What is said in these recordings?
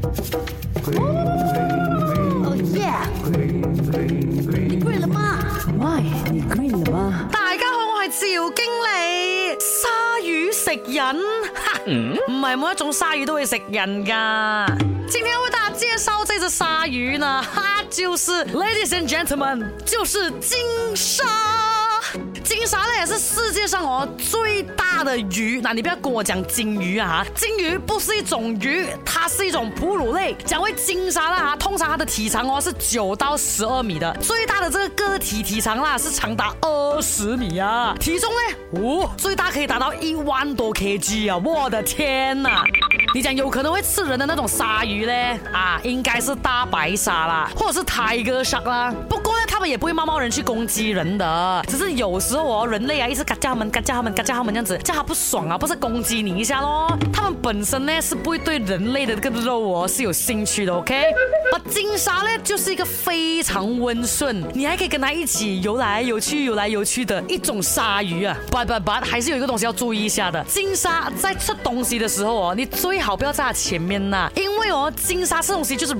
哦耶！你了吗你了吗？大家好，我是赵经理。鲨鱼食人，唔系每一种鲨鱼都会食人噶。今天为大家介绍这只鲨鱼呢，哈，就是，ladies and gentlemen，就是金鲨。金鲨呢也是世界上哦最大的鱼，那你不要跟我讲金鱼啊，金鱼不是一种鱼，它是一种哺乳类。讲回金鲨啦，通常它的体长哦是九到十二米的，最大的这个个体体长啦是长达二十米啊，体重呢哦最大可以达到一万多 KG 啊，我的天呐！你讲有可能会吃人的那种鲨鱼呢？啊，应该是大白鲨啦，或者是泰哥鲨啦，不过。他们也不会猫猫人去攻击人的，只是有时候哦，人类啊一直嘎叫他们，嘎叫他们，嘎叫他们这样子，叫他不爽啊，不是攻击你一下喽。他们本身呢是不会对人类的这个肉哦是有兴趣的，OK？啊，金沙呢就是一个非常温顺，你还可以跟它一起游来游去，游来游去的一种鲨鱼啊。不不不，还是有一个东西要注意一下的，金沙在吃东西的时候哦，你最好不要在它前面呐，因为哦，金沙吃东西就是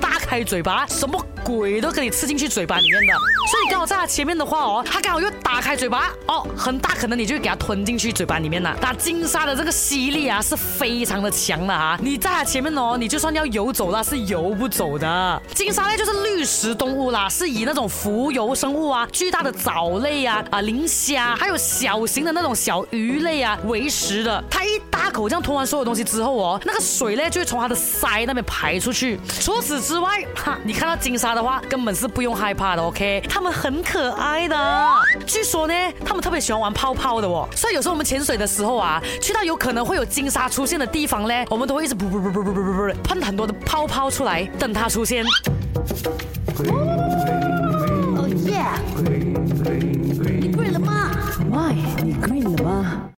大。开嘴巴，什么鬼都可以吃进去嘴巴里面的。所以刚好在它前面的话哦，它刚好又打开嘴巴哦，很大可能你就给它吞进去嘴巴里面了。那金沙的这个吸力啊是非常的强的啊！你在它前面哦，你就算要游走了是游不走的。金沙类就是绿食动物啦，是以那种浮游生物啊、巨大的藻类啊、啊磷虾还有小型的那种小鱼类啊为食的。它一口匠吞完所有东西之后哦，那个水呢就会从它的腮那边排出去。除此之外，哈，你看到金沙的话，根本是不用害怕的。OK，它们很可爱的。据说呢，它们特别喜欢玩泡泡的哦。所以有时候我们潜水的时候啊，去到有可能会有金沙出现的地方呢，我们都会一直噗噗噗噗噗噗噗喷很多的泡泡出来，等它出现。